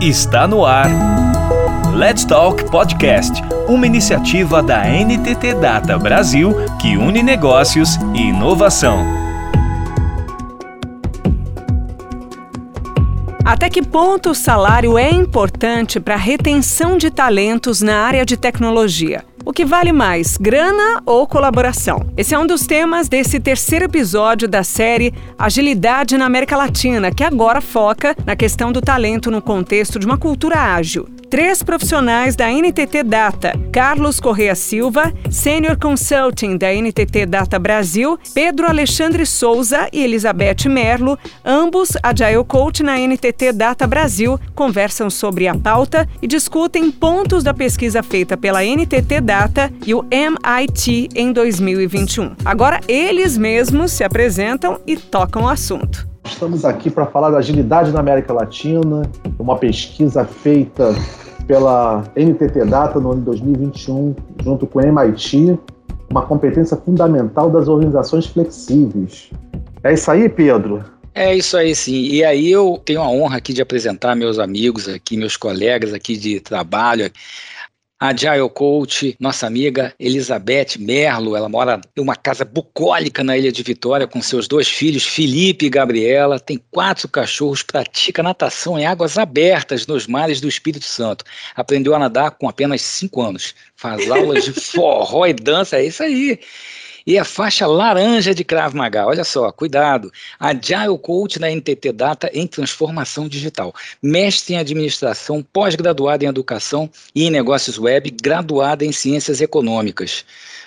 Está no ar. Let's Talk Podcast, uma iniciativa da NTT Data Brasil que une negócios e inovação. Até que ponto o salário é importante para a retenção de talentos na área de tecnologia? O que vale mais, grana ou colaboração? Esse é um dos temas desse terceiro episódio da série Agilidade na América Latina, que agora foca na questão do talento no contexto de uma cultura ágil três profissionais da NTT Data: Carlos Correa Silva, Senior Consulting da NTT Data Brasil, Pedro Alexandre Souza e Elizabeth Merlo, ambos Agile Coach na NTT Data Brasil, conversam sobre a pauta e discutem pontos da pesquisa feita pela NTT Data e o MIT em 2021. Agora eles mesmos se apresentam e tocam o assunto. Estamos aqui para falar da agilidade na América Latina, uma pesquisa feita pela NTT Data no ano de 2021, junto com o MIT, uma competência fundamental das organizações flexíveis. É isso aí, Pedro? É isso aí, sim. E aí eu tenho a honra aqui de apresentar meus amigos aqui, meus colegas aqui de trabalho a Agile Coach, nossa amiga Elizabeth Merlo, ela mora em uma casa bucólica na Ilha de Vitória com seus dois filhos, Felipe e Gabriela, tem quatro cachorros, pratica natação em águas abertas nos mares do Espírito Santo. Aprendeu a nadar com apenas cinco anos, faz aulas de forró e dança, é isso aí e a faixa laranja de Krav Maga. Olha só, cuidado. Agile Coach na NTT Data em transformação digital. Mestre em administração, pós-graduada em educação e em negócios web, graduada em ciências econômicas.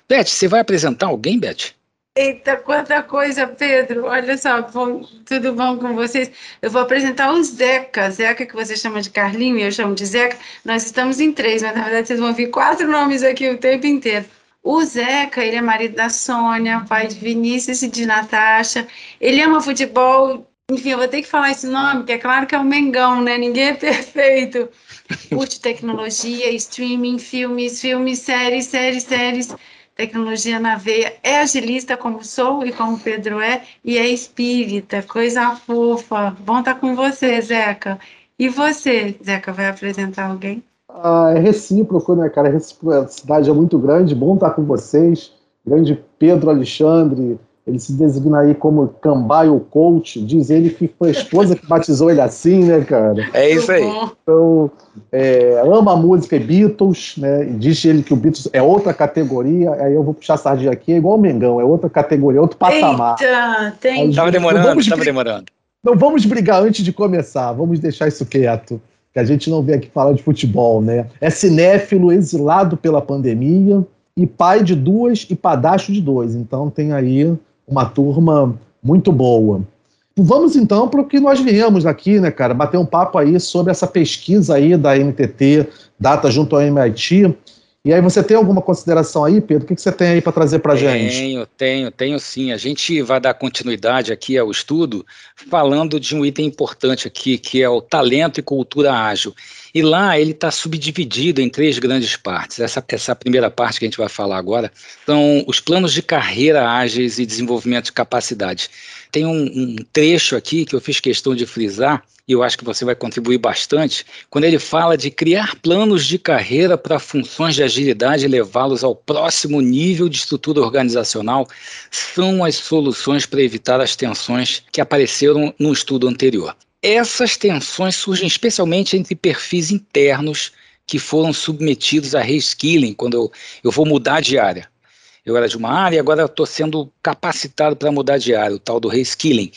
Beth, você vai apresentar alguém, Beth? Eita, quanta coisa, Pedro. Olha só, bom, tudo bom com vocês? Eu vou apresentar o Zeca. Zeca, que você chama de Carlinho, eu chamo de Zeca. Nós estamos em três, mas na verdade vocês vão ouvir quatro nomes aqui o tempo inteiro. O Zeca, ele é marido da Sônia, pai de Vinícius e de Natasha. Ele ama futebol. Enfim, eu vou ter que falar esse nome, que é claro que é o Mengão, né? Ninguém é perfeito. Curte tecnologia, streaming, filmes, filmes, séries, séries, séries. Tecnologia na veia. É agilista como sou e como Pedro é. E é espírita, coisa fofa. Bom estar com você, Zeca. E você, Zeca, vai apresentar alguém? Ah, é recíproco, né, cara? A reciprocidade é muito grande. Bom estar com vocês. Grande Pedro Alexandre, ele se designa aí como Cambaio Coach. Diz ele que foi a esposa que batizou ele assim, né, cara? É isso aí. Então, é, ama a música Beatles, né? E diz ele que o Beatles é outra categoria. Aí eu vou puxar a sardinha aqui, é igual o Mengão, é outra categoria, outro patamar. Eita, tem. Tava demorando, tava demorando. Não vamos brigar antes de começar, vamos deixar isso quieto que a gente não vê aqui falar de futebol, né? É cinéfilo, exilado pela pandemia e pai de duas e padastro de dois. Então tem aí uma turma muito boa. Vamos então para o que nós viemos aqui, né, cara? Bater um papo aí sobre essa pesquisa aí da NTT, data junto ao MIT, e aí você tem alguma consideração aí, Pedro? O que, você tem aí para trazer para gente? Tenho, tenho, tenho sim. A gente vai dar continuidade aqui ao estudo falando de um item importante aqui, que é o talento e cultura ágil. E lá ele está subdividido em três grandes partes. Essa, essa primeira parte que a gente vai falar agora são os planos de carreira ágeis e desenvolvimento de capacidade. Tem um, um trecho aqui que eu fiz questão de frisar, e eu acho que você vai contribuir bastante, quando ele fala de criar planos de carreira para funções de agilidade e levá-los ao próximo nível de estrutura organizacional, são as soluções para evitar as tensões que apareceram no estudo anterior. Essas tensões surgem especialmente entre perfis internos que foram submetidos a reskilling, quando eu, eu vou mudar de área eu era de uma área e agora estou sendo capacitado para mudar de área, o tal do reskilling.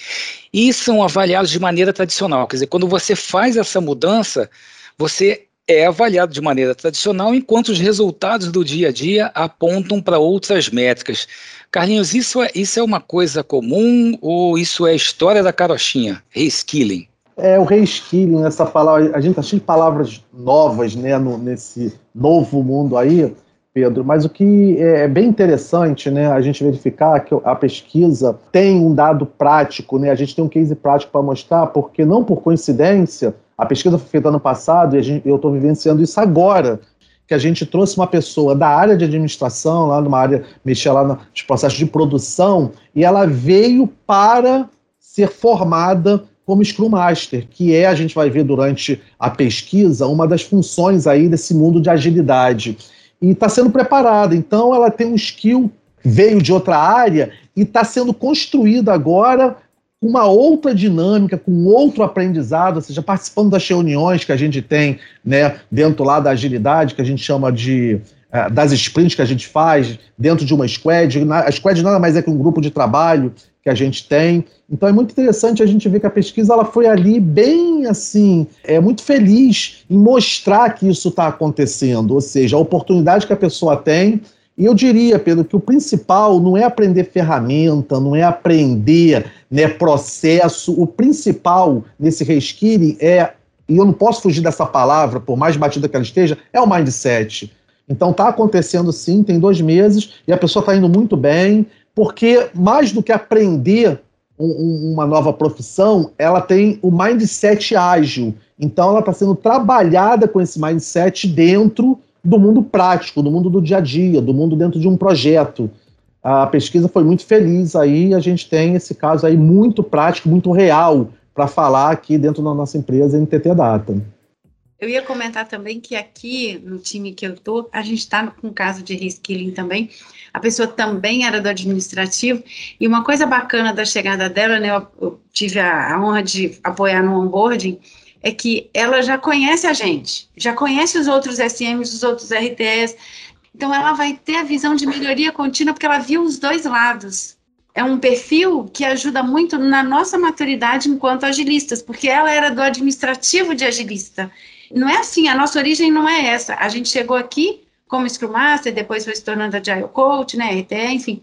E são avaliados de maneira tradicional, quer dizer, quando você faz essa mudança, você é avaliado de maneira tradicional, enquanto os resultados do dia a dia apontam para outras métricas. Carlinhos, isso é, isso é uma coisa comum ou isso é história da carochinha? Reskilling. É, o reskilling, essa palavra, a gente está cheio de palavras novas né, no, nesse novo mundo aí. Pedro, mas o que é bem interessante, né, a gente verificar que a pesquisa tem um dado prático, né, a gente tem um case prático para mostrar, porque não por coincidência, a pesquisa foi feita ano passado e gente, eu estou vivenciando isso agora, que a gente trouxe uma pessoa da área de administração, lá numa área, mexia lá nos processos de produção, e ela veio para ser formada como Scrum Master, que é, a gente vai ver durante a pesquisa, uma das funções aí desse mundo de agilidade. E está sendo preparada, então ela tem um skill, veio de outra área e está sendo construída agora uma outra dinâmica, com outro aprendizado, ou seja, participando das reuniões que a gente tem né, dentro lá da agilidade, que a gente chama de é, das sprints que a gente faz dentro de uma squad. A squad nada mais é que um grupo de trabalho que a gente tem. Então é muito interessante a gente ver que a pesquisa ela foi ali bem assim, é muito feliz em mostrar que isso está acontecendo, ou seja, a oportunidade que a pessoa tem. E eu diria, Pedro, que o principal não é aprender ferramenta, não é aprender né, processo. O principal nesse reskilling é, e eu não posso fugir dessa palavra, por mais batida que ela esteja, é o mindset. Então está acontecendo sim, tem dois meses, e a pessoa está indo muito bem, porque mais do que aprender um, uma nova profissão, ela tem o mindset ágil. Então ela está sendo trabalhada com esse mindset dentro do mundo prático, do mundo do dia a dia, do mundo dentro de um projeto. A pesquisa foi muito feliz aí, a gente tem esse caso aí muito prático, muito real para falar aqui dentro da nossa empresa NTT Data. Eu ia comentar também que aqui no time que eu estou, a gente está com caso de reskilling também. A pessoa também era do administrativo. E uma coisa bacana da chegada dela, né, eu, eu tive a, a, honra de apoiar no onboarding, é que ela já conhece a gente, já conhece os outros SMs, os outros RTS. Então ela vai ter a visão de melhoria contínua porque ela viu os dois lados. É um perfil que ajuda muito na nossa maturidade enquanto agilistas, porque ela era do administrativo de agilista. Não é assim, a nossa origem não é essa. A gente chegou aqui como Scrum Master, depois foi se tornando Agile Coach, né, RTE, enfim.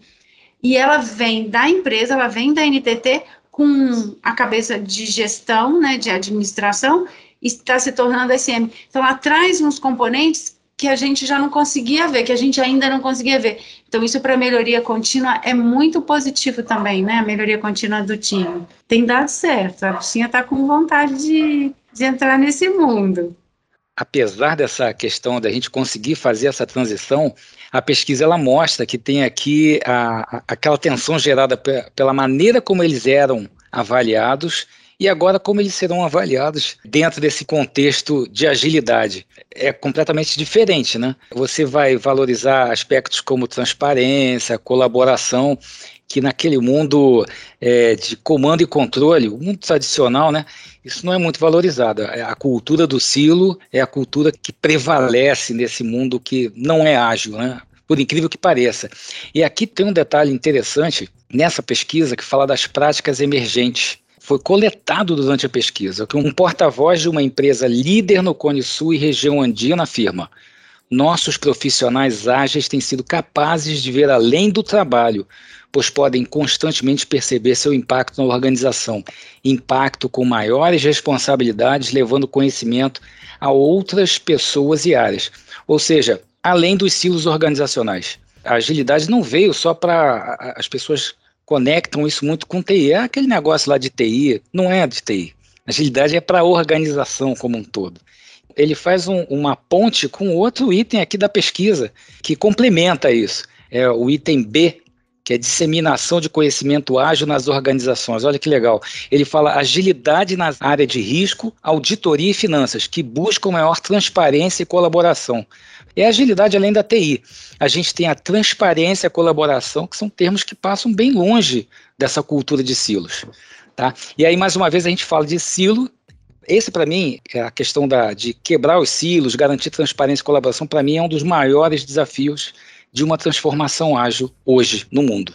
E ela vem da empresa, ela vem da NTT com a cabeça de gestão, né, de administração, e está se tornando SM. Então, ela traz uns componentes que a gente já não conseguia ver, que a gente ainda não conseguia ver. Então, isso para melhoria contínua é muito positivo também, né? A melhoria contínua do time. Tem dado certo. A bichinha está com vontade de, de entrar nesse mundo. Apesar dessa questão da gente conseguir fazer essa transição, a pesquisa ela mostra que tem aqui a, a, aquela tensão gerada pela maneira como eles eram avaliados e agora como eles serão avaliados dentro desse contexto de agilidade. É completamente diferente, né? Você vai valorizar aspectos como transparência, colaboração, que naquele mundo é, de comando e controle, o mundo tradicional, né? Isso não é muito valorizado. É, a cultura do silo é a cultura que prevalece nesse mundo que não é ágil, né? por incrível que pareça. E aqui tem um detalhe interessante nessa pesquisa que fala das práticas emergentes foi coletado durante a pesquisa, que um porta-voz de uma empresa líder no Cone Sul e região andina afirma: nossos profissionais ágeis têm sido capazes de ver além do trabalho, pois podem constantemente perceber seu impacto na organização, impacto com maiores responsabilidades, levando conhecimento a outras pessoas e áreas. Ou seja, além dos silos organizacionais. A agilidade não veio só para as pessoas conectam isso muito com TI. É aquele negócio lá de TI, não é de TI. Agilidade é para a organização como um todo. Ele faz um, uma ponte com outro item aqui da pesquisa que complementa isso. É o item B, que é disseminação de conhecimento ágil nas organizações. Olha que legal. Ele fala agilidade na área de risco, auditoria e finanças, que buscam maior transparência e colaboração. É agilidade além da TI. A gente tem a transparência a colaboração, que são termos que passam bem longe dessa cultura de silos. Tá? E aí, mais uma vez, a gente fala de silo. Esse, para mim, é a questão da, de quebrar os silos, garantir transparência e colaboração, para mim, é um dos maiores desafios de uma transformação ágil hoje no mundo.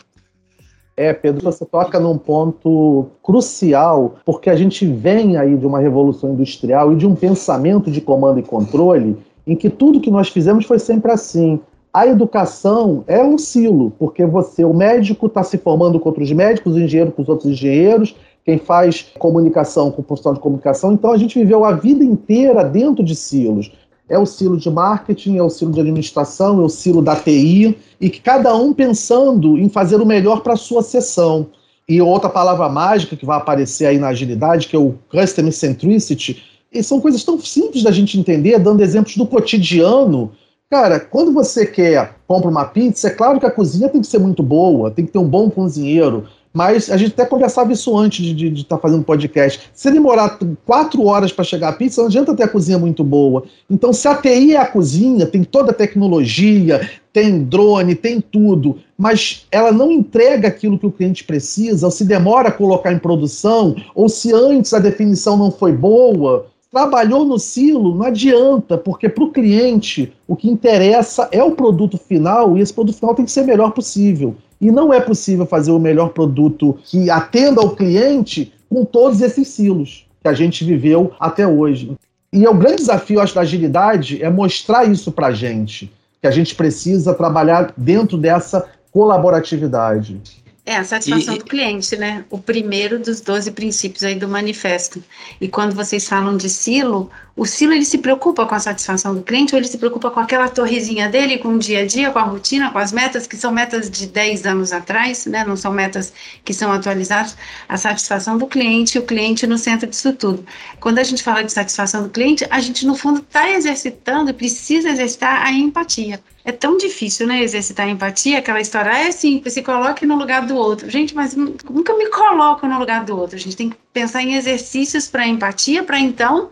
É, Pedro, você toca num ponto crucial, porque a gente vem aí de uma revolução industrial e de um pensamento de comando e controle em que tudo que nós fizemos foi sempre assim. A educação é um silo, porque você, o médico, está se formando com outros médicos, o engenheiro com os outros engenheiros, quem faz comunicação com o profissional de comunicação. Então a gente viveu a vida inteira dentro de silos. É o silo de marketing, é o silo de administração, é o silo da TI, e que cada um pensando em fazer o melhor para a sua sessão. E outra palavra mágica que vai aparecer aí na agilidade, que é o Customer Centricity, e são coisas tão simples da gente entender, dando exemplos do cotidiano. Cara, quando você quer compra uma pizza, é claro que a cozinha tem que ser muito boa, tem que ter um bom cozinheiro. Mas a gente até conversava isso antes de estar de, de tá fazendo podcast. Se demorar quatro horas para chegar a pizza, não adianta ter a cozinha muito boa. Então, se a TI é a cozinha, tem toda a tecnologia, tem drone, tem tudo, mas ela não entrega aquilo que o cliente precisa, ou se demora a colocar em produção, ou se antes a definição não foi boa, trabalhou no silo, não adianta, porque para o cliente o que interessa é o produto final e esse produto final tem que ser o melhor possível. E não é possível fazer o melhor produto que atenda ao cliente com todos esses silos que a gente viveu até hoje. E é o grande desafio, acho, da agilidade é mostrar isso para a gente, que a gente precisa trabalhar dentro dessa colaboratividade. É, a satisfação e, do cliente, né? O primeiro dos 12 princípios aí do manifesto. E quando vocês falam de silo, o silo ele se preocupa com a satisfação do cliente ou ele se preocupa com aquela torrezinha dele, com o dia a dia, com a rotina, com as metas, que são metas de 10 anos atrás, né? Não são metas que são atualizadas. A satisfação do cliente o cliente no centro disso tudo. Quando a gente fala de satisfação do cliente, a gente, no fundo, está exercitando e precisa exercitar a empatia é tão difícil, né, exercitar a empatia, aquela história, ah, é simples, se coloque no lugar do outro. Gente, mas nunca me coloco no lugar do outro. A gente tem que pensar em exercícios para empatia, para então,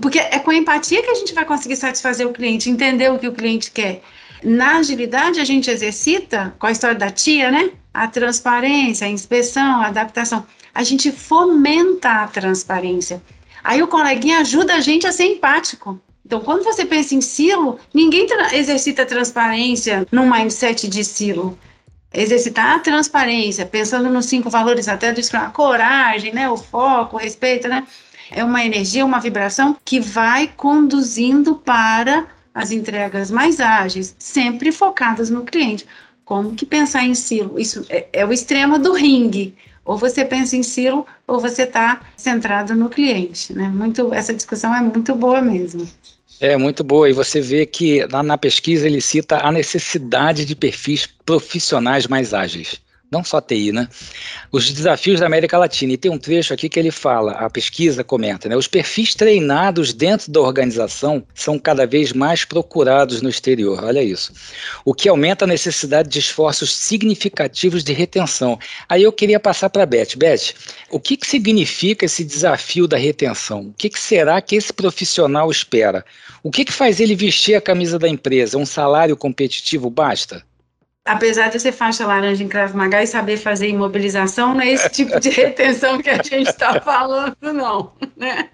porque é com a empatia que a gente vai conseguir satisfazer o cliente, entender o que o cliente quer. Na agilidade, a gente exercita, com a história da tia, né? A transparência, a inspeção, a adaptação. A gente fomenta a transparência. Aí o coleguinha ajuda a gente a ser empático. Então, quando você pensa em silo, ninguém tra exercita transparência num mindset de silo. Exercitar a transparência, pensando nos cinco valores até do a coragem, né, o foco, o respeito, né? É uma energia, uma vibração que vai conduzindo para as entregas mais ágeis, sempre focadas no cliente. Como que pensar em silo? Isso é, é o extremo do ringue. Ou você pensa em silo, ou você está centrado no cliente. Né? Muito, essa discussão é muito boa mesmo. É muito boa, e você vê que lá na pesquisa ele cita a necessidade de perfis profissionais mais ágeis não só TI, né? Os desafios da América Latina. E tem um trecho aqui que ele fala, a pesquisa comenta, né? Os perfis treinados dentro da organização são cada vez mais procurados no exterior. Olha isso. O que aumenta a necessidade de esforços significativos de retenção. Aí eu queria passar para a Beth. Beth, o que, que significa esse desafio da retenção? O que, que será que esse profissional espera? O que, que faz ele vestir a camisa da empresa? Um salário competitivo basta? Apesar de ser faixa laranja em Krav Maga e saber fazer imobilização, não é esse tipo de retenção que a gente está falando, não. Né?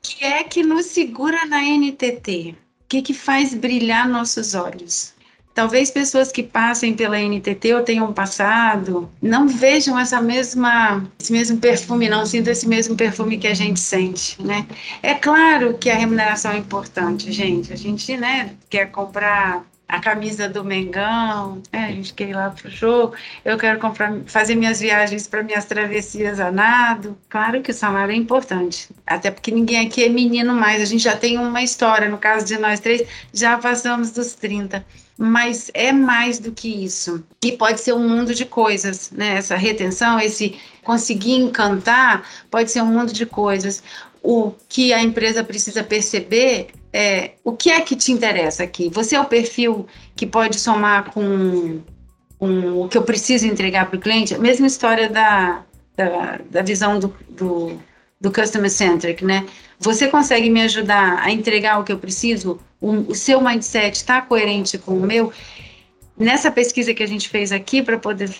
Que é que nos segura na NTT? O que, que faz brilhar nossos olhos? Talvez pessoas que passem pela NTT ou tenham passado não vejam essa mesma, esse mesmo perfume, não sintam esse mesmo perfume que a gente sente, né? É claro que a remuneração é importante, gente. A gente, né, quer comprar a camisa do Mengão, né? a gente quer ir lá pro jogo, eu quero comprar, fazer minhas viagens para minhas travessias a nado. Claro que o salário é importante, até porque ninguém aqui é menino mais, a gente já tem uma história, no caso de nós três, já passamos dos 30 mas é mais do que isso. E pode ser um mundo de coisas, né? Essa retenção, esse conseguir encantar, pode ser um mundo de coisas. O que a empresa precisa perceber é, o que é que te interessa aqui? Você é o perfil que pode somar com, com o que eu preciso entregar para o cliente? A mesma história da, da, da visão do, do, do, customer centric, né? Você consegue me ajudar a entregar o que eu preciso? O, o seu mindset está coerente com o meu? Nessa pesquisa que a gente fez aqui para poder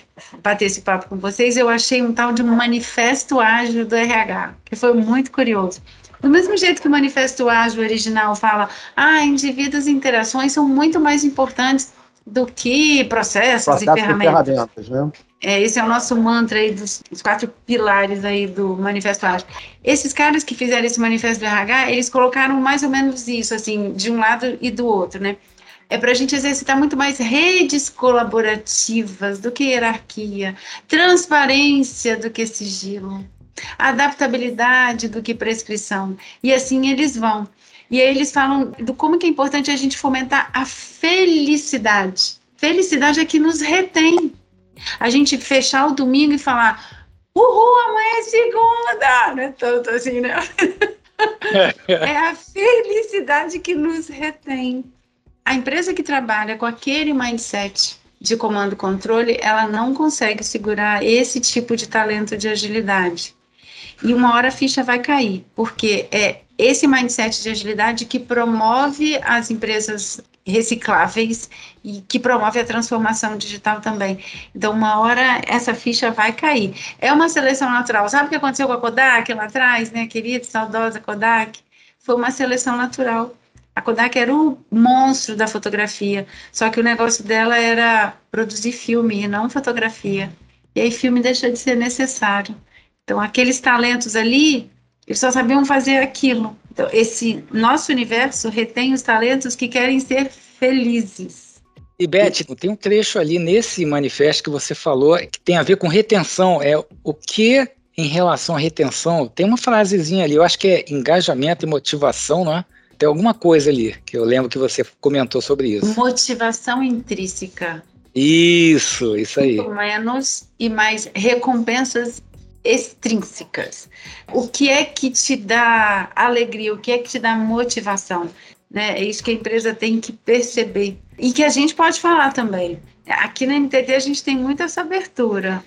bater esse papo com vocês, eu achei um tal de manifesto ágil do RH, que foi muito curioso. Do mesmo jeito que o Manifesto Ágil original fala, ah, indivíduos e interações são muito mais importantes do que processos Processo e ferramentas. ferramentas né? é, esse é o nosso mantra aí dos, dos, quatro pilares aí do Manifesto Ágil. Esses caras que fizeram esse Manifesto do RH, eles colocaram mais ou menos isso, assim, de um lado e do outro, né? É para a gente exercitar muito mais redes colaborativas do que hierarquia, transparência do que sigilo, adaptabilidade do que prescrição. E assim eles vão. E aí eles falam do como que é importante a gente fomentar a felicidade. Felicidade é que nos retém. A gente fechar o domingo e falar, uhul, amanhã é segunda! Não é tanto assim, né? é a felicidade que nos retém. A empresa que trabalha com aquele mindset de comando e controle, ela não consegue segurar esse tipo de talento de agilidade. E uma hora a ficha vai cair, porque é esse mindset de agilidade que promove as empresas recicláveis e que promove a transformação digital também. Então, uma hora essa ficha vai cair. É uma seleção natural. Sabe o que aconteceu com a Kodak lá atrás, né, querida, saudosa Kodak? Foi uma seleção natural. A Kodak era o monstro da fotografia, só que o negócio dela era produzir filme e não fotografia. E aí filme deixou de ser necessário. Então, aqueles talentos ali, eles só sabiam fazer aquilo. Então, esse nosso universo retém os talentos que querem ser felizes. E Beth, tem um trecho ali nesse manifesto que você falou que tem a ver com retenção. É o que em relação à retenção? Tem uma frasezinha ali, eu acho que é engajamento e motivação, não é? Tem alguma coisa ali que eu lembro que você comentou sobre isso. Motivação intrínseca. Isso, isso aí. Menos e mais recompensas extrínsecas. O que é que te dá alegria? O que é que te dá motivação? Né? É isso que a empresa tem que perceber. E que a gente pode falar também. Aqui na NTT a gente tem muita essa abertura.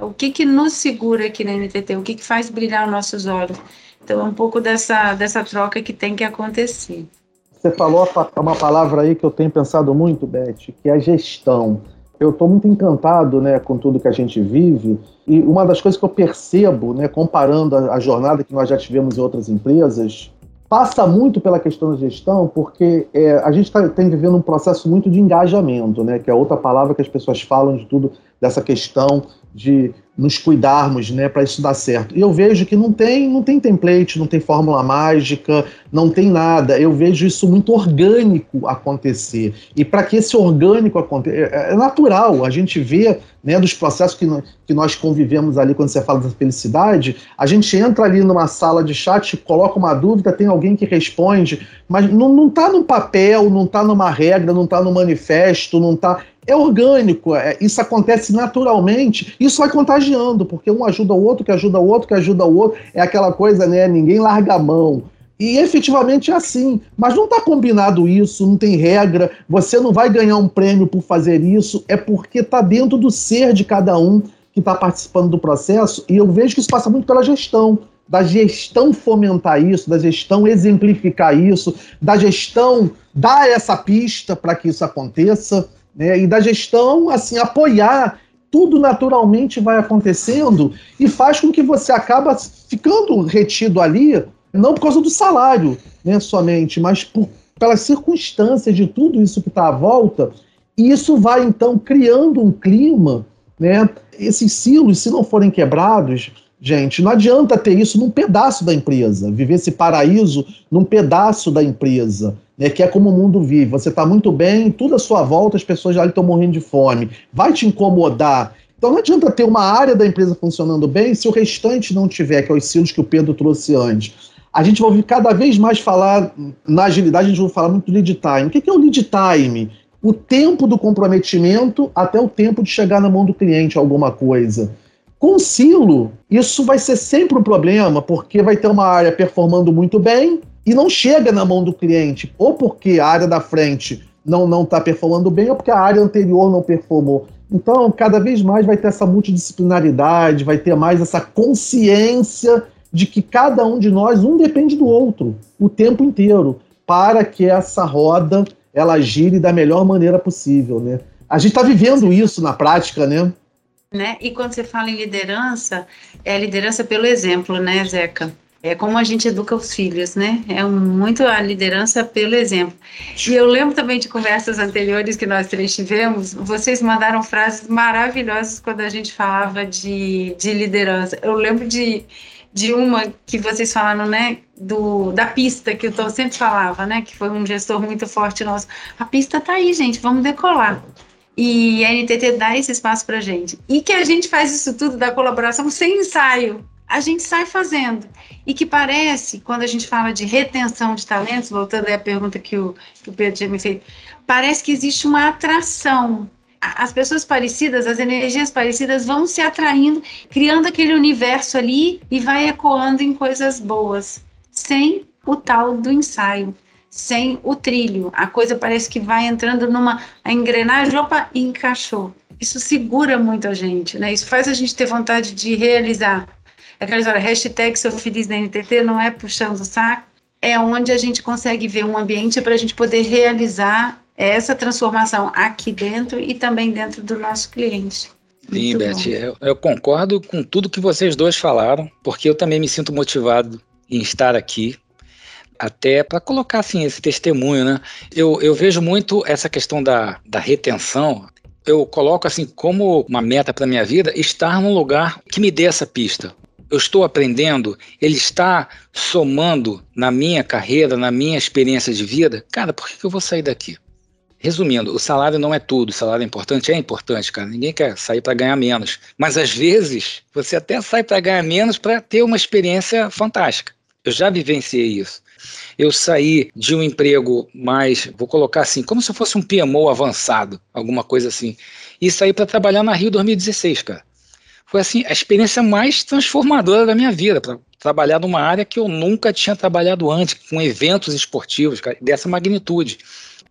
O que, que nos segura aqui na NTT? O que, que faz brilhar os nossos olhos? Então é um pouco dessa, dessa troca que tem que acontecer. Você falou uma palavra aí que eu tenho pensado muito, Beth, que é a gestão eu estou muito encantado né, com tudo que a gente vive. E uma das coisas que eu percebo, né, comparando a, a jornada que nós já tivemos em outras empresas, passa muito pela questão da gestão, porque é, a gente está tá vivendo um processo muito de engajamento, né, que é outra palavra que as pessoas falam de tudo, dessa questão de nos cuidarmos, né, para isso dar certo. E eu vejo que não tem, não tem template, não tem fórmula mágica, não tem nada. Eu vejo isso muito orgânico acontecer. E para que esse orgânico aconteça, é, é, natural. A gente vê, né, dos processos que, que nós convivemos ali quando você fala da felicidade, a gente entra ali numa sala de chat, coloca uma dúvida, tem alguém que responde, mas não, não tá no papel, não está numa regra, não está no manifesto, não está é orgânico, é, isso acontece naturalmente, isso vai contagiando, porque um ajuda o outro, que ajuda o outro, que ajuda o outro, é aquela coisa, né? Ninguém larga a mão. E efetivamente é assim. Mas não está combinado isso, não tem regra, você não vai ganhar um prêmio por fazer isso, é porque está dentro do ser de cada um que está participando do processo, e eu vejo que isso passa muito pela gestão da gestão fomentar isso, da gestão exemplificar isso, da gestão dar essa pista para que isso aconteça né, e da gestão assim apoiar tudo naturalmente vai acontecendo e faz com que você acaba ficando retido ali não por causa do salário né, somente mas por, pelas circunstâncias de tudo isso que está à volta e isso vai então criando um clima né esses silos se não forem quebrados Gente, não adianta ter isso num pedaço da empresa, viver esse paraíso num pedaço da empresa né, que é como o mundo vive. Você está muito bem, tudo à sua volta, as pessoas já estão morrendo de fome. Vai te incomodar. Então não adianta ter uma área da empresa funcionando bem se o restante não tiver, que é os silos que o Pedro trouxe antes. A gente vai ouvir cada vez mais falar, na agilidade a gente vai falar muito lead time. O que é o lead time? O tempo do comprometimento até o tempo de chegar na mão do cliente alguma coisa. Com o silo, isso vai ser sempre um problema, porque vai ter uma área performando muito bem, e não chega na mão do cliente, ou porque a área da frente não não está performando bem, ou porque a área anterior não performou. Então, cada vez mais vai ter essa multidisciplinaridade, vai ter mais essa consciência de que cada um de nós, um depende do outro, o tempo inteiro, para que essa roda ela gire da melhor maneira possível, né? A gente está vivendo isso na prática, né? Né? E quando você fala em liderança, é liderança pelo exemplo, né, Zeca? É como a gente educa os filhos, né? É muito a liderança pelo exemplo. E eu lembro também de conversas anteriores que nós três tivemos, vocês mandaram frases maravilhosas quando a gente falava de, de liderança. Eu lembro de, de uma que vocês falaram, né? Do, da pista, que o Tom sempre falava, né? Que foi um gestor muito forte nosso. A pista tá aí, gente, vamos decolar. E a NTT dá esse espaço para gente. E que a gente faz isso tudo da colaboração sem ensaio a gente sai fazendo. E que parece, quando a gente fala de retenção de talentos, voltando à pergunta que o, que o Pedro tinha me feito, parece que existe uma atração. As pessoas parecidas, as energias parecidas vão se atraindo, criando aquele universo ali e vai ecoando em coisas boas, sem o tal do ensaio, sem o trilho. A coisa parece que vai entrando numa a engrenagem, opa, e encaixou. Isso segura muito a gente, né? Isso faz a gente ter vontade de realizar. Aquela história, hashtag sou feliz na NTT não é puxando o saco, é onde a gente consegue ver um ambiente para a gente poder realizar essa transformação aqui dentro e também dentro do nosso cliente. Sim, Beth, eu, eu, concordo com tudo que vocês dois falaram, porque eu também me sinto motivado em estar aqui, até para colocar assim esse testemunho, né? Eu, eu vejo muito essa questão da, da retenção. Eu coloco assim como uma meta para minha vida estar num lugar que me dê essa pista. Eu estou aprendendo, ele está somando na minha carreira, na minha experiência de vida. Cara, por que, eu vou sair daqui? Resumindo, o salário não é tudo, o salário é importante, é importante, cara. Ninguém quer sair para ganhar menos. Mas às vezes, você até sai para ganhar menos para ter uma experiência fantástica. Eu já vivenciei isso. Eu saí de um emprego mais, vou colocar assim, como se fosse um PMO avançado, alguma coisa assim, e saí para trabalhar na Rio 2016, cara. Foi assim, a experiência mais transformadora da minha vida, para trabalhar numa área que eu nunca tinha trabalhado antes, com eventos esportivos cara, dessa magnitude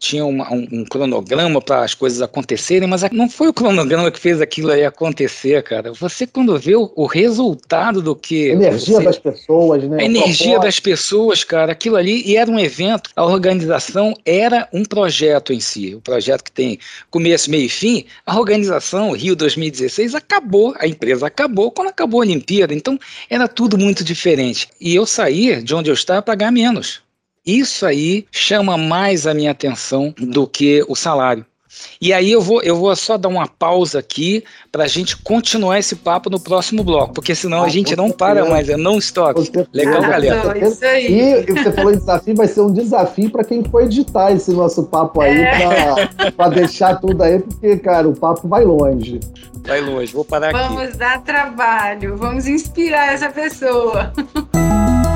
tinha uma, um, um, cronograma para as coisas acontecerem, mas não foi o cronograma que fez aquilo aí acontecer, cara. Você, quando vê o, o resultado do que. A energia você, das pessoas, né? A energia das pessoas, cara, aquilo ali, e era um evento, a organização era um projeto em si. O um projeto que tem começo, meio e fim. A organização, Rio 2016, acabou, a empresa acabou quando acabou a Olimpíada. Então, era tudo muito diferente. E eu saí de onde eu estava para pagar menos. Isso aí chama mais a minha atenção do que o salário. E aí eu vou, eu vou só dar uma pausa aqui para a gente continuar esse papo no próximo bloco, porque senão ah, a gente não para mais, é não stop. Legal, galera. Isso aí. E você falou em desafio, vai ser um desafio para quem for editar esse nosso papo aí, é. para deixar tudo aí, porque, cara, o papo vai longe. Vai longe, vou parar vamos aqui. Vamos dar trabalho, vamos inspirar essa pessoa.